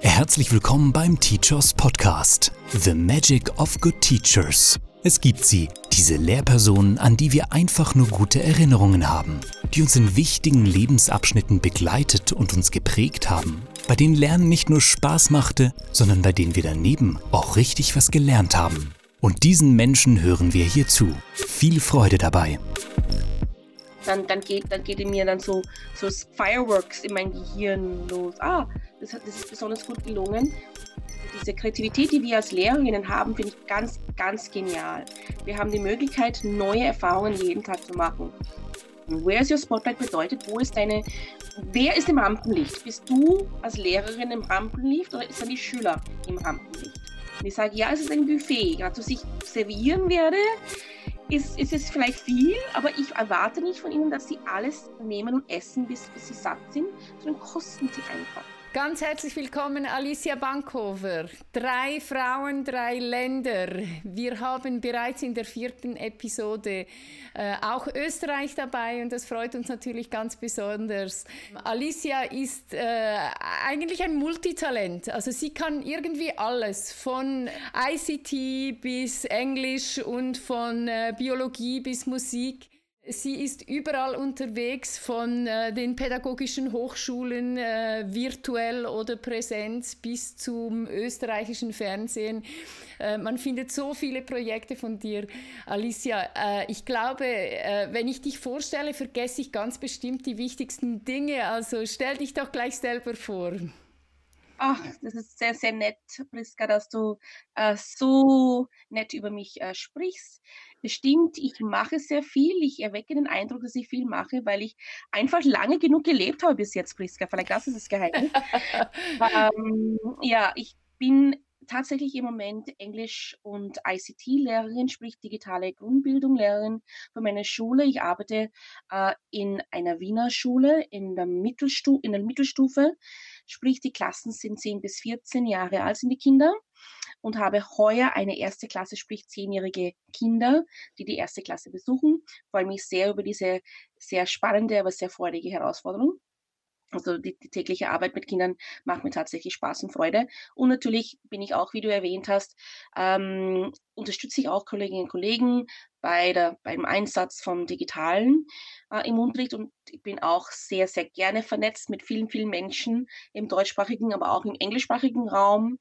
Herzlich willkommen beim Teachers Podcast, The Magic of Good Teachers. Es gibt sie, diese Lehrpersonen, an die wir einfach nur gute Erinnerungen haben, die uns in wichtigen Lebensabschnitten begleitet und uns geprägt haben, bei denen Lernen nicht nur Spaß machte, sondern bei denen wir daneben auch richtig was gelernt haben. Und diesen Menschen hören wir hier zu. Viel Freude dabei. Dann, dann, geht, dann geht in mir dann so, so Fireworks in mein Gehirn los. Ah, das, hat, das ist besonders gut gelungen diese Kreativität, die wir als Lehrerinnen haben, finde ich ganz, ganz genial. Wir haben die Möglichkeit, neue Erfahrungen jeden Tag zu machen. Where is your Spotlight bedeutet, wo ist deine, wer ist im Rampenlicht? Bist du als Lehrerin im Rampenlicht oder sind die Schüler im Rampenlicht? Und ich sage, ja, es ist ein Buffet. Gerade dass ich servieren werde, ist, ist es vielleicht viel, aber ich erwarte nicht von ihnen, dass sie alles nehmen und essen, bis, bis sie satt sind, sondern kosten sie einfach. Ganz herzlich willkommen, Alicia Bankhofer. Drei Frauen, drei Länder. Wir haben bereits in der vierten Episode äh, auch Österreich dabei und das freut uns natürlich ganz besonders. Alicia ist äh, eigentlich ein Multitalent. Also sie kann irgendwie alles, von ICT bis Englisch und von äh, Biologie bis Musik. Sie ist überall unterwegs, von äh, den pädagogischen Hochschulen, äh, virtuell oder Präsenz, bis zum österreichischen Fernsehen. Äh, man findet so viele Projekte von dir, Alicia. Äh, ich glaube, äh, wenn ich dich vorstelle, vergesse ich ganz bestimmt die wichtigsten Dinge. Also stell dich doch gleich selber vor. Ach, das ist sehr, sehr nett, Priska, dass du äh, so nett über mich äh, sprichst. Das stimmt, ich mache sehr viel. Ich erwecke den Eindruck, dass ich viel mache, weil ich einfach lange genug gelebt habe bis jetzt, Priska. Vielleicht das ist das Geheimnis. ähm, ja, ich bin tatsächlich im Moment Englisch- und ICT-Lehrerin, sprich digitale Grundbildung, Lehrerin für meine Schule. Ich arbeite äh, in einer Wiener Schule in der, Mittelstu in der Mittelstufe, sprich die Klassen sind 10 bis 14 Jahre alt, sind die Kinder und habe heuer eine erste Klasse, sprich zehnjährige Kinder, die die erste Klasse besuchen. Freue mich sehr über diese sehr spannende, aber sehr freudige Herausforderung. Also die, die, tägliche Arbeit mit Kindern macht mir tatsächlich Spaß und Freude. Und natürlich bin ich auch, wie du erwähnt hast, ähm, unterstütze ich auch Kolleginnen und Kollegen bei der, beim Einsatz vom Digitalen äh, im Unterricht und ich bin auch sehr, sehr gerne vernetzt mit vielen, vielen Menschen im deutschsprachigen, aber auch im englischsprachigen Raum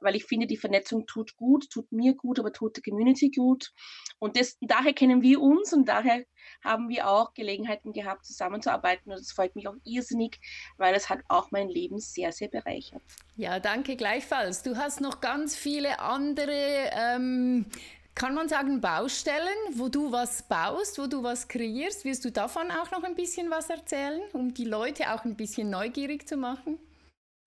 weil ich finde, die Vernetzung tut gut, tut mir gut, aber tut der Community gut. Und das, daher kennen wir uns und daher haben wir auch Gelegenheiten gehabt, zusammenzuarbeiten. Und das freut mich auch irrsinnig, weil es hat auch mein Leben sehr, sehr bereichert. Ja, danke gleichfalls. Du hast noch ganz viele andere ähm, kann man sagen, Baustellen, wo du was baust, wo du was kreierst. Wirst du davon auch noch ein bisschen was erzählen, um die Leute auch ein bisschen neugierig zu machen?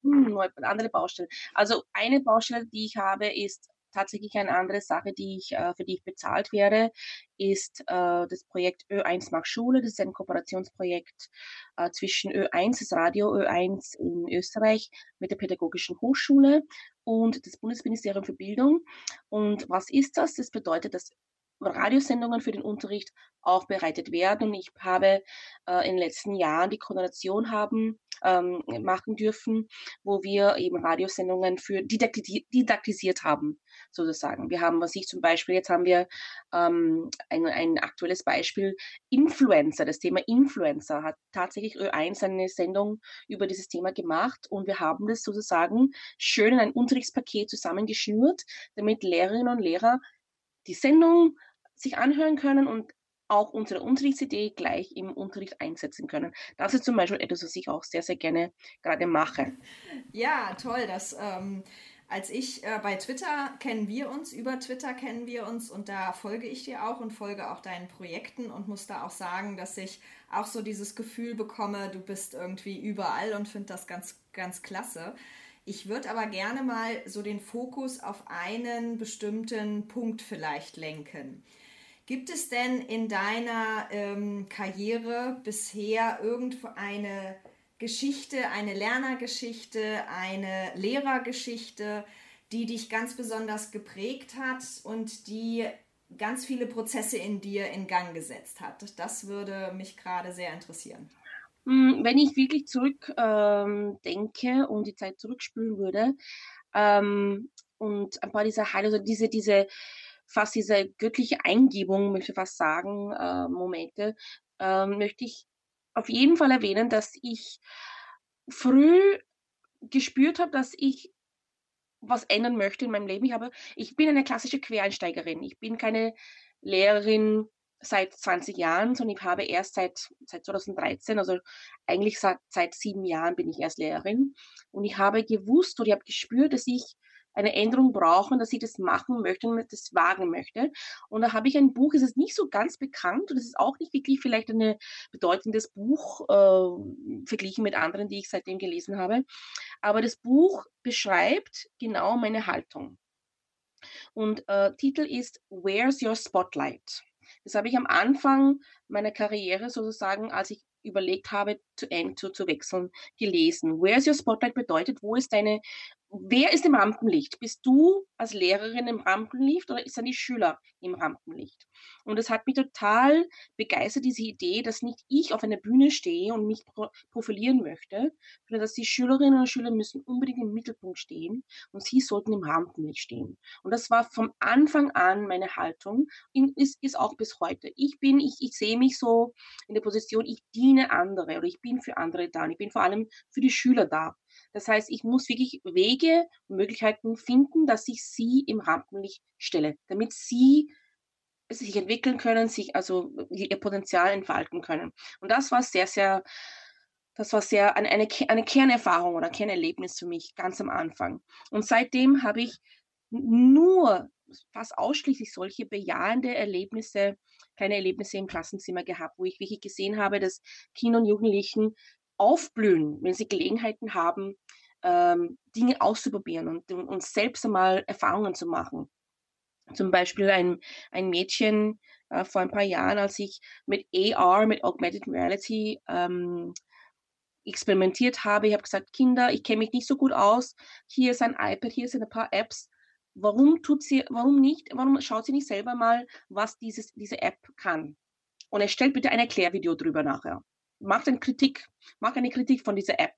Hm, andere Baustellen. Also eine Baustelle, die ich habe, ist tatsächlich eine andere Sache, die ich, äh, für die ich bezahlt werde, ist äh, das Projekt Ö1 macht Schule. Das ist ein Kooperationsprojekt äh, zwischen Ö1, das Radio Ö1 in Österreich, mit der Pädagogischen Hochschule und das Bundesministerium für Bildung. Und was ist das? Das bedeutet, dass Radiosendungen für den Unterricht aufbereitet werden. Und ich habe äh, in den letzten Jahren die Koordination haben ähm, machen dürfen, wo wir eben Radiosendungen für didakti didaktisiert haben, sozusagen. Wir haben, was ich zum Beispiel, jetzt haben wir ähm, ein, ein aktuelles Beispiel, Influencer. Das Thema Influencer hat tatsächlich Ö1 eine Sendung über dieses Thema gemacht und wir haben das sozusagen schön in ein Unterrichtspaket zusammengeschnürt, damit Lehrerinnen und Lehrer die Sendung sich anhören können und auch unsere Unterrichtsidee gleich im Unterricht einsetzen können. Das ist zum Beispiel etwas, was ich auch sehr, sehr gerne gerade mache. Ja, toll. Das, ähm, als ich äh, bei Twitter kennen wir uns, über Twitter kennen wir uns und da folge ich dir auch und folge auch deinen Projekten und muss da auch sagen, dass ich auch so dieses Gefühl bekomme, du bist irgendwie überall und finde das ganz, ganz klasse. Ich würde aber gerne mal so den Fokus auf einen bestimmten Punkt vielleicht lenken. Gibt es denn in deiner ähm, Karriere bisher irgendwo eine Geschichte, eine Lernergeschichte, eine Lehrergeschichte, die dich ganz besonders geprägt hat und die ganz viele Prozesse in dir in Gang gesetzt hat. Das würde mich gerade sehr interessieren. Hm, wenn ich wirklich zurück ähm, und die Zeit zurückspülen würde ähm, und ein paar dieser Heil, also diese, diese, fast diese göttliche Eingebung, möchte ich fast sagen, äh, Momente, ähm, möchte ich auf jeden Fall erwähnen, dass ich früh gespürt habe, dass ich was ändern möchte in meinem Leben. Ich habe, ich bin eine klassische Quereinsteigerin. Ich bin keine Lehrerin seit 20 Jahren, sondern ich habe erst seit, seit 2013, also eigentlich seit, seit sieben Jahren bin ich erst Lehrerin. Und ich habe gewusst oder ich habe gespürt, dass ich eine Änderung brauchen, dass ich das machen möchte und das wagen möchte. Und da habe ich ein Buch, es ist nicht so ganz bekannt und es ist auch nicht wirklich vielleicht ein bedeutendes Buch äh, verglichen mit anderen, die ich seitdem gelesen habe. Aber das Buch beschreibt genau meine Haltung. Und äh, Titel ist Where's Your Spotlight? Das habe ich am Anfang meiner Karriere sozusagen, als ich überlegt habe, zu, zu, zu wechseln, gelesen. Where's Your Spotlight bedeutet, wo ist deine wer ist im Rampenlicht? Bist du als Lehrerin im Rampenlicht oder sind die Schüler im Rampenlicht? Und es hat mich total begeistert, diese Idee, dass nicht ich auf einer Bühne stehe und mich profilieren möchte, sondern dass die Schülerinnen und Schüler müssen unbedingt im Mittelpunkt stehen und sie sollten im Rampenlicht stehen. Und das war vom Anfang an meine Haltung und ist, ist auch bis heute. Ich bin, ich, ich sehe mich so in der Position, ich diene andere oder ich bin für andere da und ich bin vor allem für die Schüler da. Das heißt, ich muss wirklich Wege und Möglichkeiten finden, dass ich sie im Rampenlicht stelle, damit sie sich entwickeln können, sich also ihr Potenzial entfalten können. Und das war sehr, sehr, das war sehr eine, eine, eine Kernerfahrung oder Kernerlebnis für mich ganz am Anfang. Und seitdem habe ich nur fast ausschließlich solche bejahende Erlebnisse, kleine Erlebnisse im Klassenzimmer gehabt, wo ich wirklich gesehen habe, dass Kinder und Jugendlichen aufblühen, wenn sie Gelegenheiten haben, ähm, Dinge auszuprobieren und, und selbst einmal Erfahrungen zu machen. Zum Beispiel ein, ein Mädchen äh, vor ein paar Jahren, als ich mit AR, mit Augmented Reality, ähm, experimentiert habe. Ich habe gesagt, Kinder, ich kenne mich nicht so gut aus. Hier ist ein iPad, hier sind ein paar Apps. Warum tut sie, warum nicht, warum schaut sie nicht selber mal, was dieses, diese App kann? Und erstellt bitte ein Erklärvideo drüber nachher. Macht eine Kritik, macht eine Kritik von dieser App.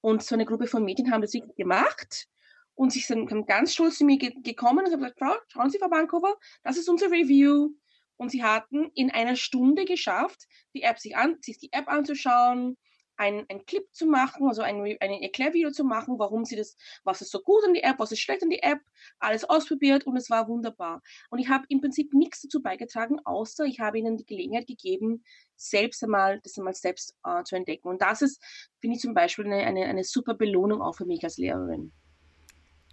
Und so eine Gruppe von Mädchen haben das wirklich gemacht und sie sind ganz stolz zu mir ge gekommen und haben gesagt, Frau, schauen Sie, Frau Bankova, das ist unser Review. Und sie hatten in einer Stunde geschafft, die App sich, an, sich die App anzuschauen, ein, ein Clip zu machen, also ein, ein Erklärvideo zu machen, warum sie das, was ist so gut an die App, was ist schlecht an die App, alles ausprobiert und es war wunderbar. Und ich habe im Prinzip nichts dazu beigetragen, außer ich habe ihnen die Gelegenheit gegeben, selbst einmal, das einmal selbst äh, zu entdecken. Und das ist, finde ich zum Beispiel eine, eine, eine super Belohnung auch für mich als Lehrerin.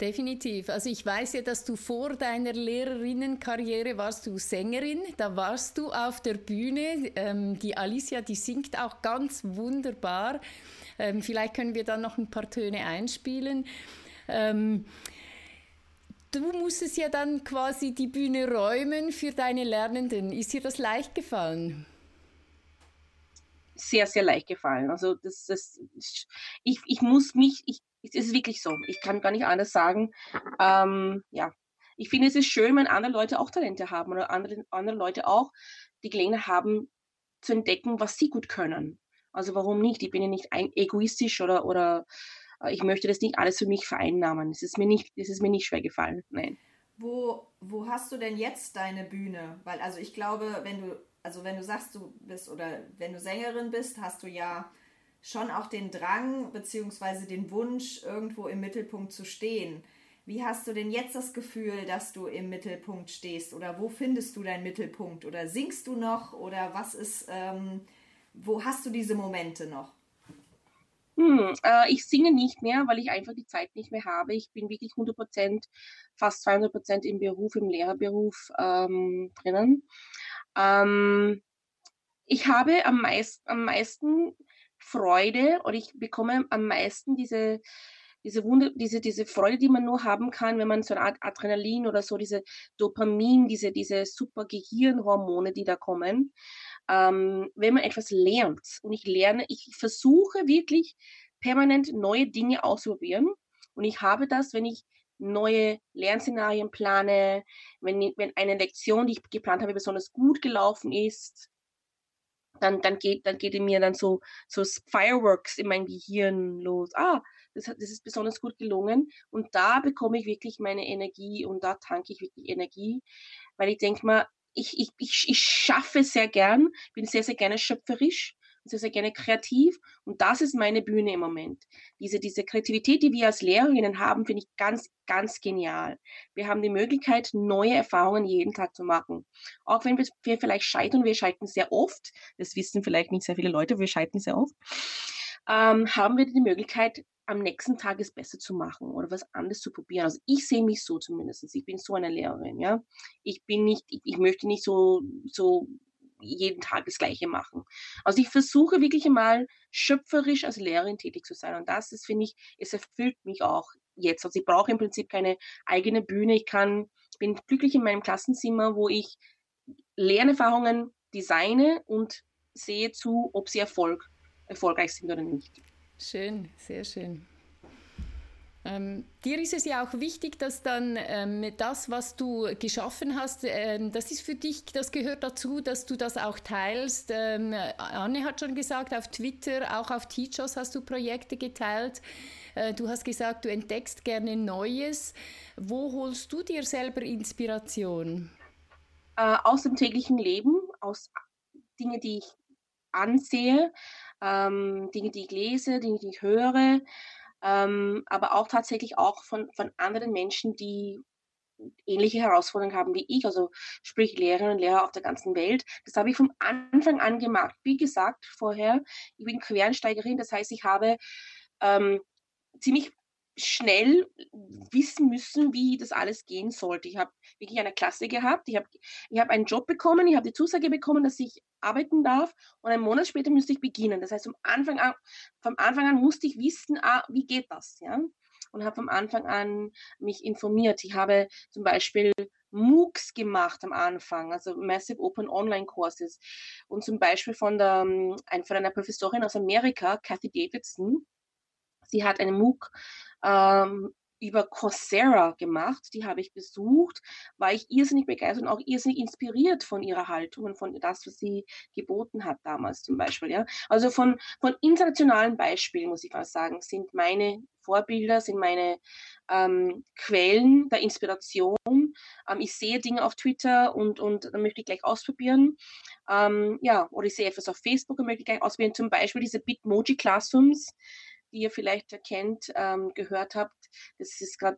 Definitiv. Also ich weiß ja, dass du vor deiner Lehrerinnenkarriere warst du Sängerin. Da warst du auf der Bühne. Ähm, die Alicia, die singt auch ganz wunderbar. Ähm, vielleicht können wir dann noch ein paar Töne einspielen. Ähm, du musstest ja dann quasi die Bühne räumen für deine Lernenden. Ist dir das leicht gefallen? Sehr, sehr leicht gefallen. Also das, das ich, ich muss mich, ich es ist wirklich so. Ich kann gar nicht anders sagen. Ähm, ja, ich finde, es ist schön, wenn andere Leute auch Talente haben oder andere, andere Leute auch die Gelegenheit haben, zu entdecken, was sie gut können. Also warum nicht? Ich bin ja nicht egoistisch oder, oder äh, ich möchte das nicht alles für mich vereinnahmen. Es ist mir nicht, es ist mir nicht schwer gefallen. Nein. Wo, wo hast du denn jetzt deine Bühne? Weil, also ich glaube, wenn du, also wenn du sagst, du bist oder wenn du Sängerin bist, hast du ja schon auch den Drang bzw. den Wunsch, irgendwo im Mittelpunkt zu stehen. Wie hast du denn jetzt das Gefühl, dass du im Mittelpunkt stehst? Oder wo findest du deinen Mittelpunkt? Oder singst du noch? Oder was ist, ähm, wo hast du diese Momente noch? Hm, äh, ich singe nicht mehr, weil ich einfach die Zeit nicht mehr habe. Ich bin wirklich 100 Prozent, fast 200 Prozent im Beruf, im Lehrerberuf ähm, drinnen. Ähm, ich habe am, meist, am meisten Freude oder ich bekomme am meisten diese, diese Wunder, diese, diese Freude, die man nur haben kann, wenn man so eine Art Adrenalin oder so, diese Dopamin, diese, diese super Gehirnhormone, die da kommen, ähm, wenn man etwas lernt. Und ich lerne, ich versuche wirklich permanent neue Dinge auszuprobieren. Und ich habe das, wenn ich neue Lernszenarien plane, wenn, wenn eine Lektion, die ich geplant habe, besonders gut gelaufen ist, dann, dann geht, dann geht in mir dann so, so Fireworks in mein Gehirn los. Ah, das, das ist besonders gut gelungen. Und da bekomme ich wirklich meine Energie und da tanke ich wirklich Energie, weil ich denke mal, ich, ich, ich, ich schaffe sehr gern, bin sehr, sehr gerne schöpferisch sehr, sehr gerne kreativ und das ist meine Bühne im Moment. Diese, diese Kreativität, die wir als Lehrerinnen haben, finde ich ganz, ganz genial. Wir haben die Möglichkeit, neue Erfahrungen jeden Tag zu machen. Auch wenn wir vielleicht scheitern, wir scheitern sehr oft, das wissen vielleicht nicht sehr viele Leute, wir scheitern sehr oft, ähm, haben wir die Möglichkeit, am nächsten Tag es besser zu machen oder was anderes zu probieren. Also ich sehe mich so zumindest. Ich bin so eine Lehrerin, ja. Ich bin nicht, ich, ich möchte nicht so, so jeden Tag das Gleiche machen. Also ich versuche wirklich einmal schöpferisch als Lehrerin tätig zu sein. Und das ist, finde ich, es erfüllt mich auch jetzt. Also ich brauche im Prinzip keine eigene Bühne. Ich kann, bin glücklich in meinem Klassenzimmer, wo ich Lernerfahrungen designe und sehe zu, ob sie Erfolg, erfolgreich sind oder nicht. Schön, sehr schön. Ähm, dir ist es ja auch wichtig, dass dann ähm, das, was du geschaffen hast, ähm, das ist für dich, das gehört dazu, dass du das auch teilst. Ähm, Anne hat schon gesagt, auf Twitter, auch auf Teachers hast du Projekte geteilt. Äh, du hast gesagt, du entdeckst gerne Neues. Wo holst du dir selber Inspiration? Äh, aus dem täglichen Leben, aus Dingen, die ich ansehe, ähm, Dinge, die ich lese, Dinge, die ich höre ähm, aber auch tatsächlich auch von, von anderen Menschen, die ähnliche Herausforderungen haben wie ich, also sprich Lehrerinnen und Lehrer auf der ganzen Welt. Das habe ich vom Anfang an gemacht. Wie gesagt vorher, ich bin Quereinsteigerin, das heißt, ich habe ähm, ziemlich schnell wissen müssen, wie das alles gehen sollte. Ich habe wirklich eine Klasse gehabt, ich habe ich hab einen Job bekommen, ich habe die Zusage bekommen, dass ich arbeiten darf und einen Monat später müsste ich beginnen. Das heißt, vom Anfang an, vom Anfang an musste ich wissen, ah, wie geht das, ja? Und habe vom Anfang an mich informiert. Ich habe zum Beispiel MOOCs gemacht am Anfang, also Massive Open Online Courses. Und zum Beispiel von, der, von einer Professorin aus Amerika, Kathy Davidson, sie hat einen MOOC ähm, über Coursera gemacht. Die habe ich besucht, war ich irrsinnig begeistert und auch irrsinnig inspiriert von ihrer Haltung und von das, was sie geboten hat damals zum Beispiel. Ja. Also von, von internationalen Beispielen, muss ich fast sagen, sind meine Vorbilder, sind meine ähm, Quellen der Inspiration. Ähm, ich sehe Dinge auf Twitter und, und dann möchte ich gleich ausprobieren. Ähm, ja, oder ich sehe etwas auf Facebook und möchte ich gleich ausprobieren. Zum Beispiel diese Bitmoji Classrooms die ihr vielleicht erkennt, ähm, gehört habt. Das ist gerade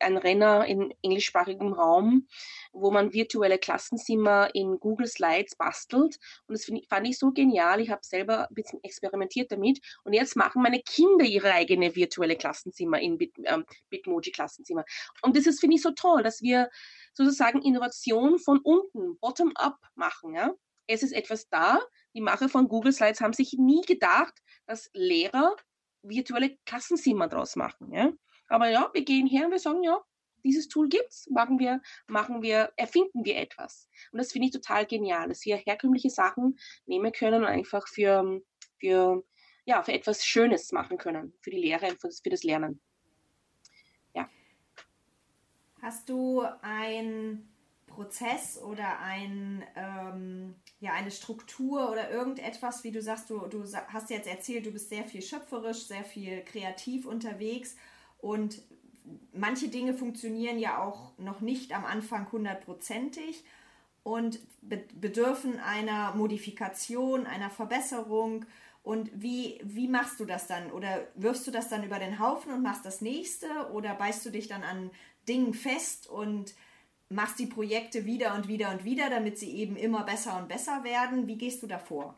ein Renner in englischsprachigem Raum, wo man virtuelle Klassenzimmer in Google Slides bastelt. Und das ich, fand ich so genial. Ich habe selber ein bisschen experimentiert damit. Und jetzt machen meine Kinder ihre eigene virtuelle Klassenzimmer in Bit, ähm, Bitmoji-Klassenzimmer. Und das ist, finde ich, so toll, dass wir sozusagen Innovation von unten, bottom-up machen. Ja? Es ist etwas da. Die Macher von Google Slides haben sich nie gedacht, dass Lehrer virtuelle Klassenzimmer draus machen. Ja? Aber ja, wir gehen her und wir sagen, ja, dieses Tool gibt's, machen wir, machen wir, erfinden wir etwas. Und das finde ich total genial, dass wir herkömmliche Sachen nehmen können und einfach für, für, ja, für etwas Schönes machen können, für die Lehre für das, für das Lernen. Ja. Hast du ein Prozess oder ein, ähm, ja, eine Struktur oder irgendetwas, wie du sagst, du, du hast jetzt erzählt, du bist sehr viel schöpferisch, sehr viel kreativ unterwegs und manche Dinge funktionieren ja auch noch nicht am Anfang hundertprozentig und bedürfen einer Modifikation, einer Verbesserung. Und wie, wie machst du das dann? Oder wirfst du das dann über den Haufen und machst das nächste? Oder beißt du dich dann an Dingen fest und machst die Projekte wieder und wieder und wieder, damit sie eben immer besser und besser werden. Wie gehst du davor?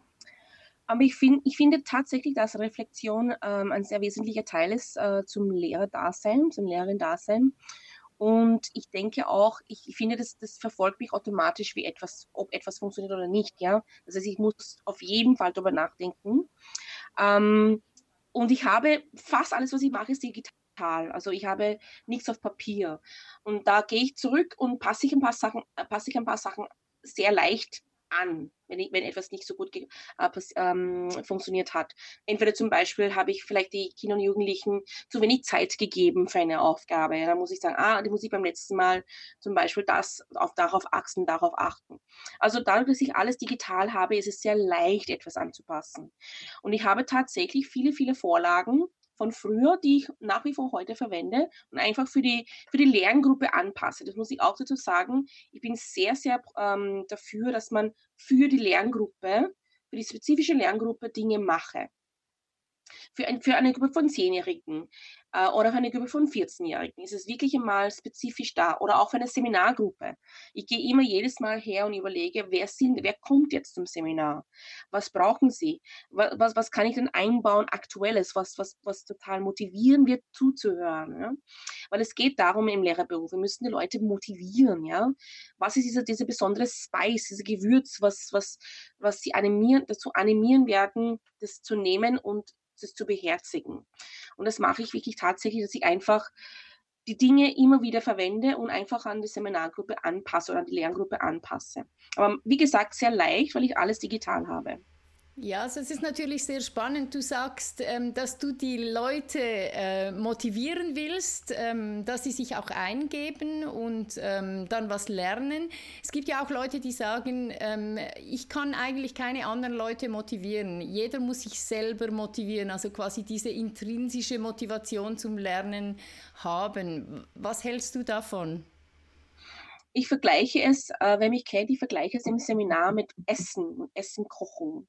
Aber ich, find, ich finde tatsächlich, dass Reflexion ähm, ein sehr wesentlicher Teil ist äh, zum Lehrerdasein, zum Lehrerin-Dasein. Und ich denke auch, ich finde, das, das verfolgt mich automatisch, wie etwas, ob etwas funktioniert oder nicht. Ja? Das heißt, ich muss auf jeden Fall darüber nachdenken. Ähm, und ich habe fast alles, was ich mache, ist digital digital. Also ich habe nichts auf Papier. Und da gehe ich zurück und passe ich ein paar Sachen, passe ich ein paar Sachen sehr leicht an, wenn, ich, wenn etwas nicht so gut äh, ähm, funktioniert hat. Entweder zum Beispiel habe ich vielleicht die Kinder und Jugendlichen zu wenig Zeit gegeben für eine Aufgabe. Dann muss ich sagen, ah, die muss ich beim letzten Mal zum Beispiel das auf, darauf achten, darauf achten. Also dadurch, dass ich alles digital habe, ist es sehr leicht, etwas anzupassen. Und ich habe tatsächlich viele, viele Vorlagen, von früher, die ich nach wie vor heute verwende und einfach für die, für die Lerngruppe anpasse. Das muss ich auch dazu sagen. Ich bin sehr, sehr ähm, dafür, dass man für die Lerngruppe, für die spezifische Lerngruppe Dinge mache. Für, ein, für eine Gruppe von Zehnjährigen äh, oder für eine Gruppe von 14-Jährigen ist es wirklich einmal spezifisch da oder auch für eine Seminargruppe. Ich gehe immer jedes Mal her und überlege, wer sind, wer kommt jetzt zum Seminar? Was brauchen sie? Was, was, was kann ich denn einbauen, aktuelles, was, was, was total motivieren wird, zuzuhören? Ja? Weil es geht darum im Lehrerberuf, wir müssen die Leute motivieren, ja. Was ist dieser, dieser besondere Spice, dieses Gewürz, was, was, was sie animieren, dazu animieren werden, das zu nehmen und das zu beherzigen. Und das mache ich wirklich tatsächlich, dass ich einfach die Dinge immer wieder verwende und einfach an die Seminargruppe anpasse oder an die Lerngruppe anpasse. Aber wie gesagt, sehr leicht, weil ich alles digital habe. Ja, also es ist natürlich sehr spannend. Du sagst, ähm, dass du die Leute äh, motivieren willst, ähm, dass sie sich auch eingeben und ähm, dann was lernen. Es gibt ja auch Leute, die sagen, ich kann eigentlich keine anderen Leute motivieren. Jeder muss sich selber motivieren, also quasi diese intrinsische Motivation zum Lernen haben. Was hältst du davon? Ich vergleiche es, äh, wer mich kennt, ich vergleiche es im Seminar mit Essen, Essen kochen.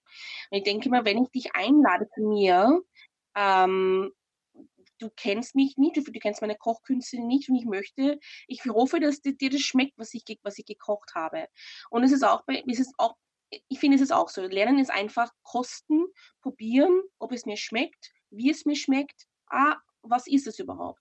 Und ich denke mal, wenn ich dich einlade zu mir, ähm, du kennst mich nicht, du, du kennst meine Kochkünste nicht und ich möchte, ich hoffe, dass dir, dir das schmeckt, was ich, was ich gekocht habe. Und es ist auch, es ist auch ich finde, es ist auch so. Lernen ist einfach kosten, probieren, ob es mir schmeckt, wie es mir schmeckt, ah, was ist es überhaupt?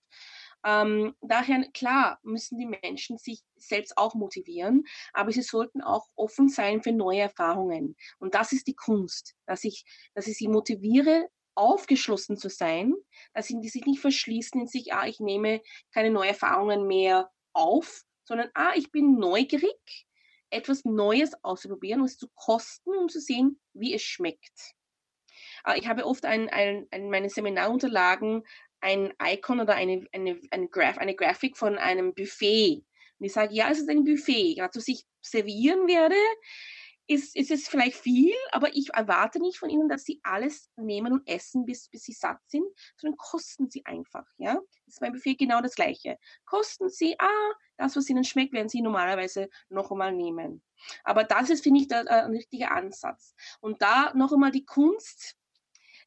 Ähm, daher, klar, müssen die Menschen sich selbst auch motivieren, aber sie sollten auch offen sein für neue Erfahrungen. Und das ist die Kunst, dass ich, dass ich sie motiviere, aufgeschlossen zu sein, dass sie sich nicht verschließen in sich, ah, ich nehme keine neuen Erfahrungen mehr auf, sondern ah, ich bin neugierig, etwas Neues auszuprobieren und es zu kosten, um zu sehen, wie es schmeckt. Ah, ich habe oft ein, ein, ein, meine Seminarunterlagen ein Icon oder eine, eine, eine, Graph, eine Grafik von einem Buffet. Und ich sage, ja, es ist ein Buffet. Gerade was ich servieren werde, ist, ist es vielleicht viel, aber ich erwarte nicht von ihnen, dass sie alles nehmen und essen, bis, bis sie satt sind, sondern kosten sie einfach. Ja? Das ist beim Buffet genau das Gleiche. Kosten sie, ah, das, was ihnen schmeckt, werden sie normalerweise noch einmal nehmen. Aber das ist, finde ich, der, äh, ein richtiger Ansatz. Und da noch einmal die Kunst,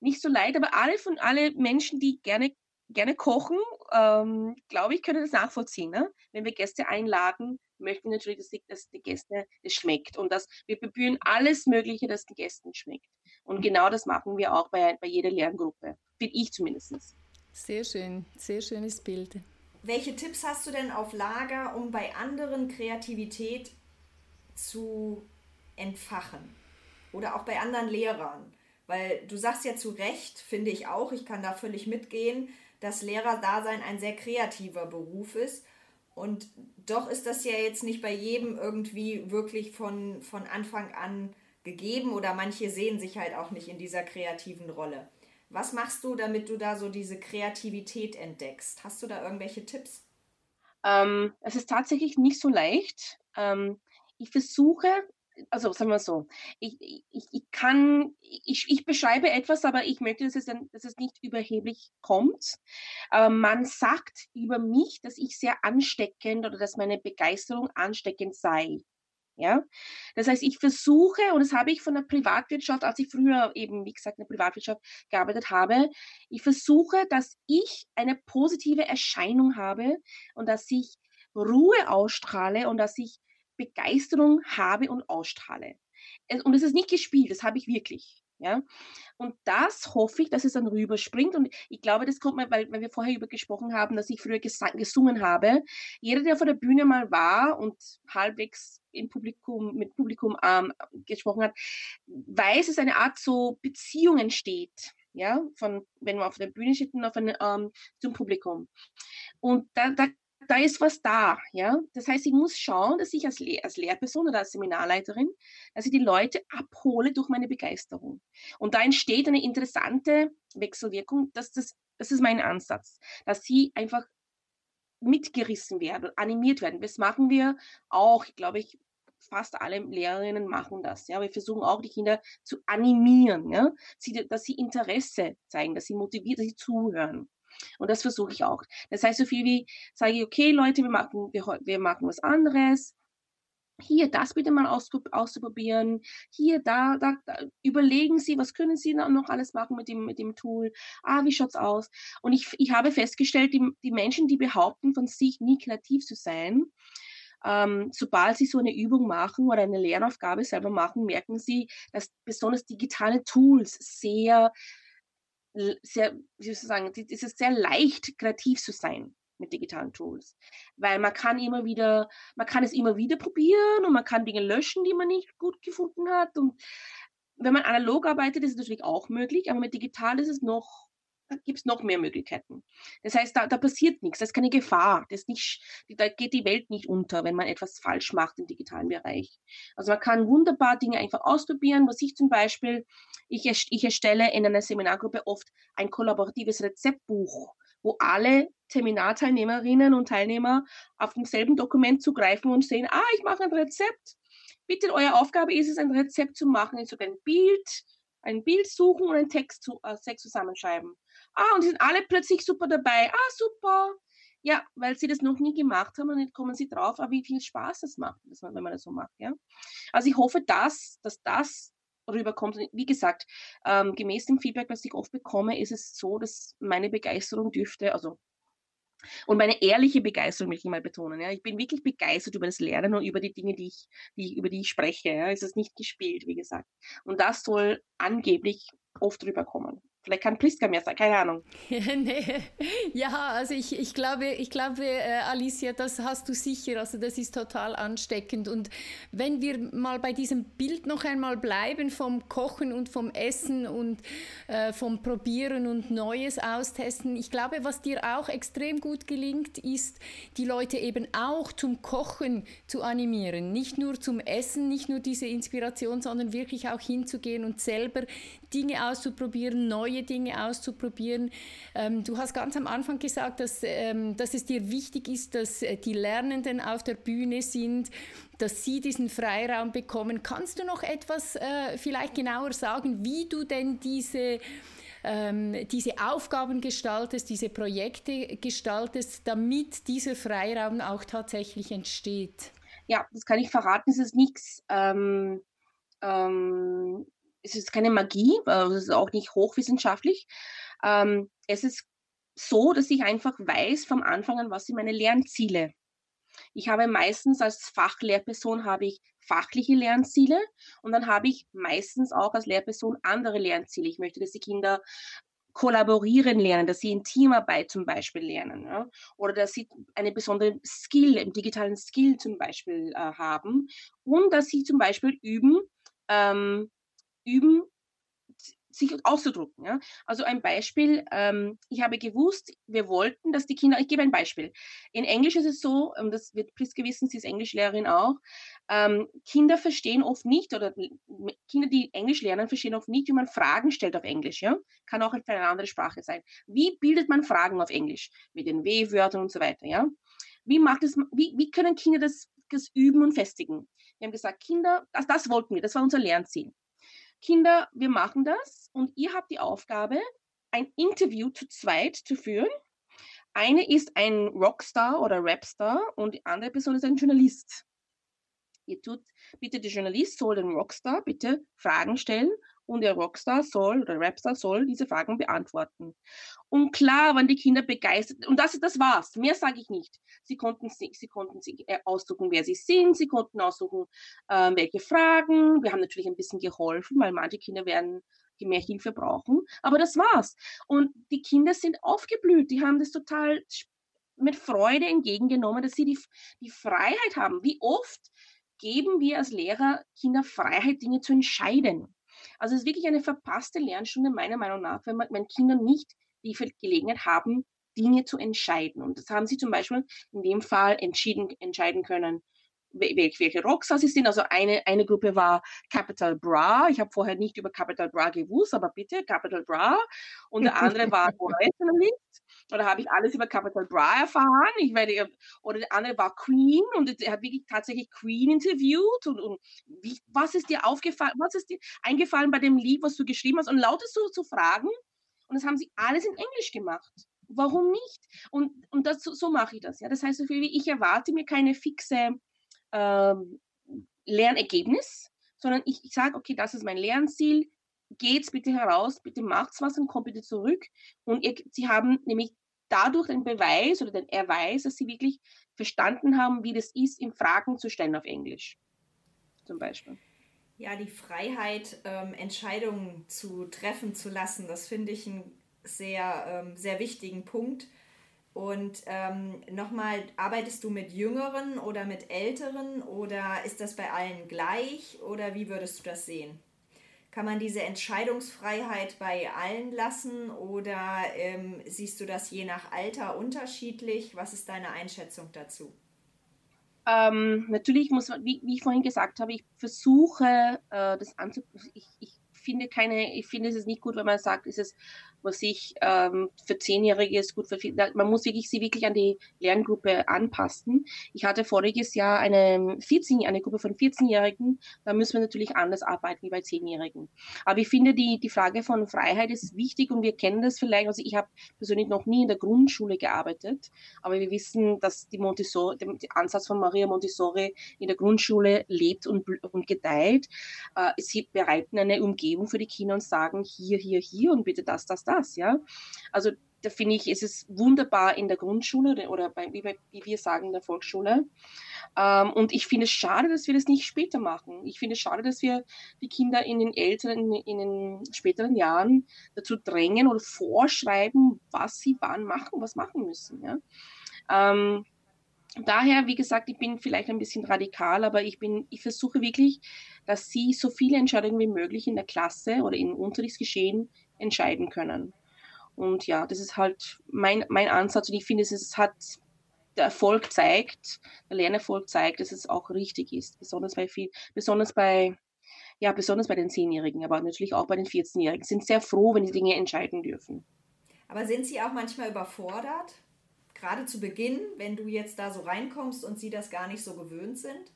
nicht so leid, aber alle von alle Menschen, die gerne gerne kochen, ähm, glaube ich, können das nachvollziehen. Ne? Wenn wir Gäste einladen, möchten wir natürlich, dass die, dass die Gäste es schmeckt und dass wir bemühen alles Mögliche, dass den Gästen schmeckt. Und genau das machen wir auch bei, bei jeder Lerngruppe, finde ich zumindest. Sehr schön, sehr schönes Bild. Welche Tipps hast du denn auf Lager, um bei anderen Kreativität zu entfachen? Oder auch bei anderen Lehrern? Weil du sagst ja zu Recht, finde ich auch, ich kann da völlig mitgehen, dass Lehrerdasein ein sehr kreativer Beruf ist. Und doch ist das ja jetzt nicht bei jedem irgendwie wirklich von, von Anfang an gegeben oder manche sehen sich halt auch nicht in dieser kreativen Rolle. Was machst du, damit du da so diese Kreativität entdeckst? Hast du da irgendwelche Tipps? Ähm, es ist tatsächlich nicht so leicht. Ähm, ich versuche also sagen wir so, ich, ich, ich kann, ich, ich beschreibe etwas, aber ich möchte, dass es, dann, dass es nicht überheblich kommt. Aber man sagt über mich, dass ich sehr ansteckend oder dass meine Begeisterung ansteckend sei. Ja, das heißt, ich versuche, und das habe ich von der Privatwirtschaft, als ich früher eben, wie gesagt, in der Privatwirtschaft gearbeitet habe, ich versuche, dass ich eine positive Erscheinung habe und dass ich Ruhe ausstrahle und dass ich Begeisterung habe und ausstrahle. Und es ist nicht gespielt, das habe ich wirklich. Ja? Und das hoffe ich, dass es dann rüberspringt. Und ich glaube, das kommt mal, weil, weil wir vorher über gesprochen haben, dass ich früher gesungen habe. Jeder, der vor der Bühne mal war und halbwegs im Publikum, mit Publikum ähm, gesprochen hat, weiß, dass eine Art so Beziehung entsteht. Ja, von, wenn man auf der Bühne steht und auf eine, ähm, zum Publikum. Und da, da da ist was da, ja. Das heißt, ich muss schauen, dass ich als, Lehr als Lehrperson oder als Seminarleiterin, dass ich die Leute abhole durch meine Begeisterung. Und da entsteht eine interessante Wechselwirkung, dass das, das ist mein Ansatz, dass sie einfach mitgerissen werden, animiert werden. Das machen wir auch, glaube ich, fast alle Lehrerinnen machen das. Ja, wir versuchen auch die Kinder zu animieren, ja, sie, dass sie Interesse zeigen, dass sie motiviert, dass sie zuhören. Und das versuche ich auch. Das heißt, so viel wie sage ich, okay, Leute, wir machen, wir, wir machen was anderes. Hier, das bitte mal auszuprobieren. Hier, da, da, da, überlegen Sie, was können Sie noch alles machen mit dem, mit dem Tool? Ah, wie schaut's aus? Und ich, ich habe festgestellt, die, die Menschen, die behaupten, von sich nie kreativ zu sein, ähm, sobald sie so eine Übung machen oder eine Lernaufgabe selber machen, merken sie, dass besonders digitale Tools sehr sehr, wie soll ich sagen, es ist sehr leicht, kreativ zu sein mit digitalen Tools. Weil man kann immer wieder, man kann es immer wieder probieren und man kann Dinge löschen, die man nicht gut gefunden hat. Und wenn man analog arbeitet, ist es natürlich auch möglich, aber mit digital ist es noch gibt es noch mehr Möglichkeiten. Das heißt, da, da passiert nichts, das ist keine Gefahr. Das nicht, da geht die Welt nicht unter, wenn man etwas falsch macht im digitalen Bereich. Also man kann wunderbar Dinge einfach ausprobieren, was ich zum Beispiel, ich, ich erstelle in einer Seminargruppe oft ein kollaboratives Rezeptbuch, wo alle Seminarteilnehmerinnen und Teilnehmer auf demselben Dokument zugreifen und sehen, ah, ich mache ein Rezept. Bitte, eure Aufgabe ist es, ein Rezept zu machen, sogar ein Bild, ein Bild suchen und einen Text, zu, äh, Text zusammenschreiben. Ah, und sind alle plötzlich super dabei. Ah, super. Ja, weil sie das noch nie gemacht haben und jetzt kommen sie drauf, aber wie viel Spaß das macht, wenn man das so macht. Ja? Also ich hoffe, dass, dass das rüberkommt. Wie gesagt, ähm, gemäß dem Feedback, was ich oft bekomme, ist es so, dass meine Begeisterung dürfte, also und meine ehrliche Begeisterung möchte ich mal betonen. Ja. Ich bin wirklich begeistert über das Lernen und über die Dinge, die ich, die, über die ich spreche. Ja. Es ist nicht gespielt, wie gesagt. Und das soll angeblich oft rüberkommen. Vielleicht kann Priska mehr sagen, keine Ahnung. Ja, also ich, ich glaube, ich glaube äh, Alicia, das hast du sicher. Also das ist total ansteckend. Und wenn wir mal bei diesem Bild noch einmal bleiben vom Kochen und vom Essen und äh, vom Probieren und Neues austesten, ich glaube, was dir auch extrem gut gelingt, ist, die Leute eben auch zum Kochen zu animieren. Nicht nur zum Essen, nicht nur diese Inspiration, sondern wirklich auch hinzugehen und selber Dinge auszuprobieren, neue Dinge auszuprobieren. Ähm, du hast ganz am Anfang gesagt, dass, ähm, dass es dir wichtig ist, dass äh, die Lernenden auf der Bühne sind, dass sie diesen Freiraum bekommen. Kannst du noch etwas äh, vielleicht genauer sagen, wie du denn diese ähm, diese Aufgaben gestaltest, diese Projekte gestaltest, damit dieser Freiraum auch tatsächlich entsteht? Ja, das kann ich verraten. Es ist nichts ähm, ähm, es ist keine Magie, also es ist auch nicht hochwissenschaftlich. Ähm, es ist so, dass ich einfach weiß vom Anfang an, was sind meine Lernziele. Ich habe meistens als Fachlehrperson habe ich fachliche Lernziele und dann habe ich meistens auch als Lehrperson andere Lernziele. Ich möchte, dass die Kinder kollaborieren lernen, dass sie in Teamarbeit zum Beispiel lernen ja? oder dass sie eine besondere Skill, einen digitalen Skill zum Beispiel äh, haben und dass sie zum Beispiel üben, ähm, üben, sich auszudrucken. Ja? Also ein Beispiel, ähm, ich habe gewusst, wir wollten, dass die Kinder, ich gebe ein Beispiel. In Englisch ist es so, und das wird Priske wissen, sie ist Englischlehrerin auch, ähm, Kinder verstehen oft nicht, oder Kinder, die Englisch lernen, verstehen oft nicht, wie man Fragen stellt auf Englisch. Ja? Kann auch eine andere Sprache sein. Wie bildet man Fragen auf Englisch? Mit den W-Wörtern und so weiter. Ja? Wie, macht es, wie, wie können Kinder das, das üben und festigen? Wir haben gesagt, Kinder, das, das wollten wir, das war unser Lernziel. Kinder, wir machen das und ihr habt die Aufgabe, ein Interview zu zweit zu führen. Eine ist ein Rockstar oder Rapstar und die andere Person ist ein Journalist. Ihr tut bitte der Journalist soll den Rockstar bitte Fragen stellen und der Rockstar soll oder Rapstar soll diese Fragen beantworten. Und klar waren die Kinder begeistert und das, das war's. Mehr sage ich nicht. Sie konnten, sie konnten sich äh, aussuchen, wer sie sind, sie konnten aussuchen, äh, welche Fragen. Wir haben natürlich ein bisschen geholfen, weil manche Kinder werden mehr Hilfe brauchen. Aber das war's. Und die Kinder sind aufgeblüht. Die haben das total mit Freude entgegengenommen, dass sie die, die Freiheit haben. Wie oft geben wir als Lehrer Kinder Freiheit, Dinge zu entscheiden? Also es ist wirklich eine verpasste Lernstunde meiner Meinung nach, wenn, man, wenn Kinder nicht die Gelegenheit haben, Dinge zu entscheiden. Und das haben sie zum Beispiel in dem Fall entschieden, entscheiden können, welche, welche Rockstars sie sind. Also eine, eine Gruppe war Capital Bra. Ich habe vorher nicht über Capital Bra gewusst, aber bitte Capital Bra. Und der andere war Nationalist. Oder habe ich alles über Capital Bra erfahren? Ich werde, oder der andere war Queen und er hat wirklich tatsächlich Queen interviewt. Und, und wie, was ist dir aufgefallen, was ist dir eingefallen bei dem Lied, was du geschrieben hast? Und lauter so zu fragen. Und das haben sie alles in Englisch gemacht. Warum nicht? Und, und das, so mache ich das. Ja? Das heißt, ich erwarte mir keine fixe ähm, Lernergebnis, sondern ich, ich sage, okay, das ist mein Lernziel, geht's bitte heraus, bitte macht's was und kommt bitte zurück. Und ihr, sie haben nämlich dadurch den Beweis oder den Erweis, dass sie wirklich verstanden haben, wie das ist, in Fragen zu stellen auf Englisch. Zum Beispiel. Ja, die Freiheit, ähm, Entscheidungen zu treffen zu lassen, das finde ich einen sehr, ähm, sehr wichtigen Punkt. Und ähm, nochmal, arbeitest du mit Jüngeren oder mit Älteren oder ist das bei allen gleich oder wie würdest du das sehen? Kann man diese Entscheidungsfreiheit bei allen lassen oder ähm, siehst du das je nach Alter unterschiedlich? Was ist deine Einschätzung dazu? Ähm, natürlich muss man, wie, wie, ich vorhin gesagt habe, ich versuche äh, das anzupassen. Ich, ich, finde keine, ich finde es ist nicht gut, wenn man sagt, ist es was ich ähm, für Zehnjährige ist gut für viel. Man muss wirklich sie wirklich an die Lerngruppe anpassen. Ich hatte voriges Jahr eine 14, eine Gruppe von 14-Jährigen. Da müssen wir natürlich anders arbeiten wie bei Zehnjährigen. Aber ich finde die die Frage von Freiheit ist wichtig und wir kennen das vielleicht. Also ich habe persönlich noch nie in der Grundschule gearbeitet, aber wir wissen, dass die Montessori, der Ansatz von Maria Montessori in der Grundschule lebt und, und gedeiht. Äh, sie bereiten eine Umgebung für die Kinder und sagen hier, hier, hier und bitte das, das, das, ja. Also da finde ich, ist es wunderbar in der Grundschule oder bei, wie, wie wir sagen, in der Volksschule. Ähm, und ich finde es schade, dass wir das nicht später machen. Ich finde es schade, dass wir die Kinder in den älteren, in den späteren Jahren dazu drängen oder vorschreiben, was sie wann machen, was machen müssen. Ja? Ähm, daher, wie gesagt, ich bin vielleicht ein bisschen radikal, aber ich bin, ich versuche wirklich, dass sie so viele Entscheidungen wie möglich in der Klasse oder im Unterrichtsgeschehen entscheiden können. Und ja, das ist halt mein, mein Ansatz und ich finde, es, hat der Erfolg zeigt, der Lernerfolg zeigt, dass es auch richtig ist, besonders bei viel, besonders bei ja, besonders bei den Zehnjährigen, aber natürlich auch bei den 14-Jährigen, sind sehr froh, wenn sie Dinge entscheiden dürfen. Aber sind sie auch manchmal überfordert? Gerade zu Beginn, wenn du jetzt da so reinkommst und sie das gar nicht so gewöhnt sind?